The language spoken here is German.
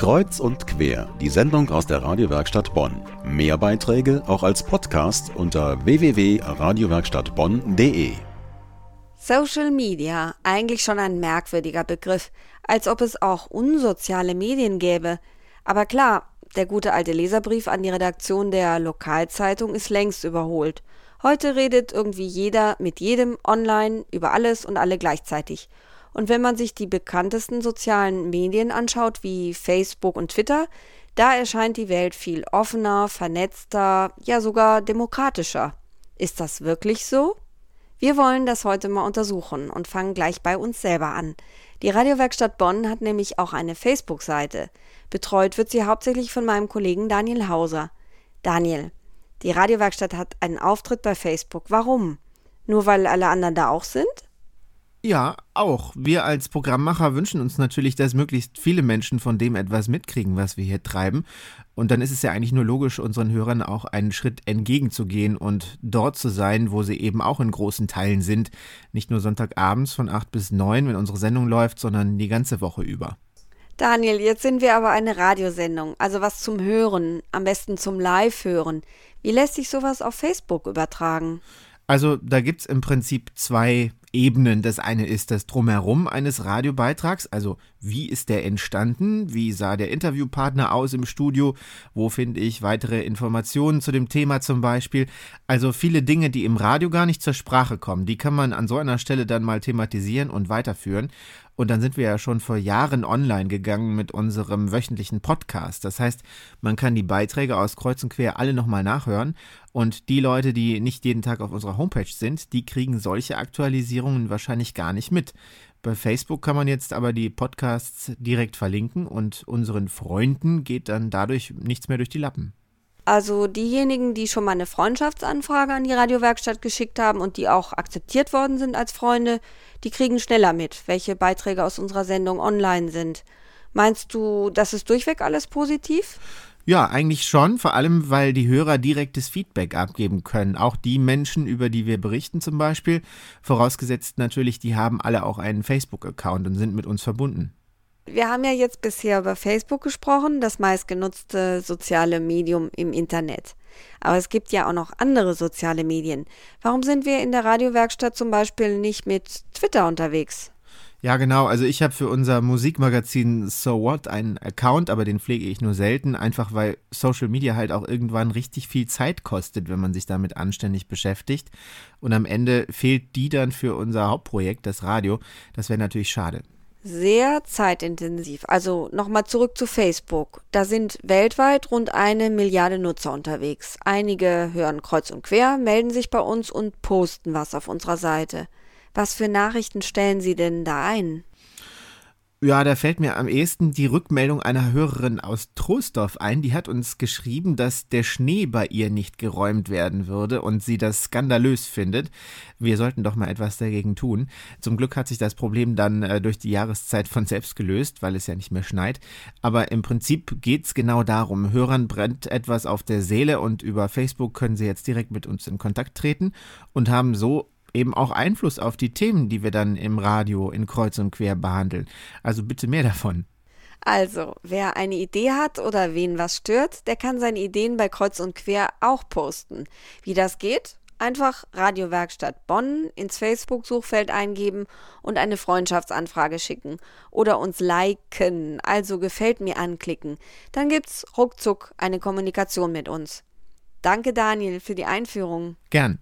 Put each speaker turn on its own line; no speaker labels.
Kreuz und quer, die Sendung aus der Radiowerkstatt Bonn. Mehr Beiträge auch als Podcast unter www.radiowerkstattbonn.de.
Social Media, eigentlich schon ein merkwürdiger Begriff, als ob es auch unsoziale Medien gäbe. Aber klar, der gute alte Leserbrief an die Redaktion der Lokalzeitung ist längst überholt. Heute redet irgendwie jeder mit jedem online über alles und alle gleichzeitig. Und wenn man sich die bekanntesten sozialen Medien anschaut, wie Facebook und Twitter, da erscheint die Welt viel offener, vernetzter, ja sogar demokratischer. Ist das wirklich so? Wir wollen das heute mal untersuchen und fangen gleich bei uns selber an. Die Radiowerkstatt Bonn hat nämlich auch eine Facebook-Seite. Betreut wird sie hauptsächlich von meinem Kollegen Daniel Hauser. Daniel, die Radiowerkstatt hat einen Auftritt bei Facebook. Warum? Nur weil alle anderen da auch sind?
Ja, auch. Wir als Programmmacher wünschen uns natürlich, dass möglichst viele Menschen von dem etwas mitkriegen, was wir hier treiben. Und dann ist es ja eigentlich nur logisch, unseren Hörern auch einen Schritt entgegenzugehen und dort zu sein, wo sie eben auch in großen Teilen sind. Nicht nur Sonntagabends von 8 bis 9, wenn unsere Sendung läuft, sondern die ganze Woche über.
Daniel, jetzt sind wir aber eine Radiosendung, also was zum Hören, am besten zum Live-Hören. Wie lässt sich sowas auf Facebook übertragen?
Also da gibt es im Prinzip zwei Ebenen. Das eine ist das Drumherum eines Radiobeitrags, also wie ist der entstanden, wie sah der Interviewpartner aus im Studio, wo finde ich weitere Informationen zu dem Thema zum Beispiel. Also viele Dinge, die im Radio gar nicht zur Sprache kommen, die kann man an so einer Stelle dann mal thematisieren und weiterführen. Und dann sind wir ja schon vor Jahren online gegangen mit unserem wöchentlichen Podcast. Das heißt, man kann die Beiträge aus Kreuz und Quer alle nochmal nachhören. Und die Leute, die nicht jeden Tag auf unserer Homepage sind, die kriegen solche Aktualisierungen wahrscheinlich gar nicht mit. Bei Facebook kann man jetzt aber die Podcasts direkt verlinken und unseren Freunden geht dann dadurch nichts mehr durch die Lappen.
Also diejenigen, die schon mal eine Freundschaftsanfrage an die Radiowerkstatt geschickt haben und die auch akzeptiert worden sind als Freunde, die kriegen schneller mit, welche Beiträge aus unserer Sendung online sind. Meinst du, das ist durchweg alles positiv?
Ja, eigentlich schon, vor allem weil die Hörer direktes Feedback abgeben können. Auch die Menschen, über die wir berichten zum Beispiel, vorausgesetzt natürlich, die haben alle auch einen Facebook-Account und sind mit uns verbunden.
Wir haben ja jetzt bisher über Facebook gesprochen, das meistgenutzte soziale Medium im Internet. Aber es gibt ja auch noch andere soziale Medien. Warum sind wir in der Radiowerkstatt zum Beispiel nicht mit Twitter unterwegs?
Ja, genau. Also ich habe für unser Musikmagazin So What einen Account, aber den pflege ich nur selten, einfach weil Social Media halt auch irgendwann richtig viel Zeit kostet, wenn man sich damit anständig beschäftigt. Und am Ende fehlt die dann für unser Hauptprojekt, das Radio. Das wäre natürlich schade
sehr zeitintensiv. Also nochmal zurück zu Facebook. Da sind weltweit rund eine Milliarde Nutzer unterwegs. Einige hören kreuz und quer, melden sich bei uns und posten was auf unserer Seite. Was für Nachrichten stellen Sie denn da ein?
Ja, da fällt mir am ehesten die Rückmeldung einer Hörerin aus Troisdorf ein. Die hat uns geschrieben, dass der Schnee bei ihr nicht geräumt werden würde und sie das skandalös findet. Wir sollten doch mal etwas dagegen tun. Zum Glück hat sich das Problem dann äh, durch die Jahreszeit von selbst gelöst, weil es ja nicht mehr schneit. Aber im Prinzip geht's genau darum. Hörern brennt etwas auf der Seele und über Facebook können sie jetzt direkt mit uns in Kontakt treten und haben so eben auch Einfluss auf die Themen, die wir dann im Radio in Kreuz und Quer behandeln. Also bitte mehr davon.
Also, wer eine Idee hat oder wen was stört, der kann seine Ideen bei Kreuz und Quer auch posten. Wie das geht? Einfach Radiowerkstatt Bonn ins Facebook-Suchfeld eingeben und eine Freundschaftsanfrage schicken oder uns liken, also gefällt mir anklicken. Dann gibt's ruckzuck eine Kommunikation mit uns. Danke Daniel für die Einführung.
Gern.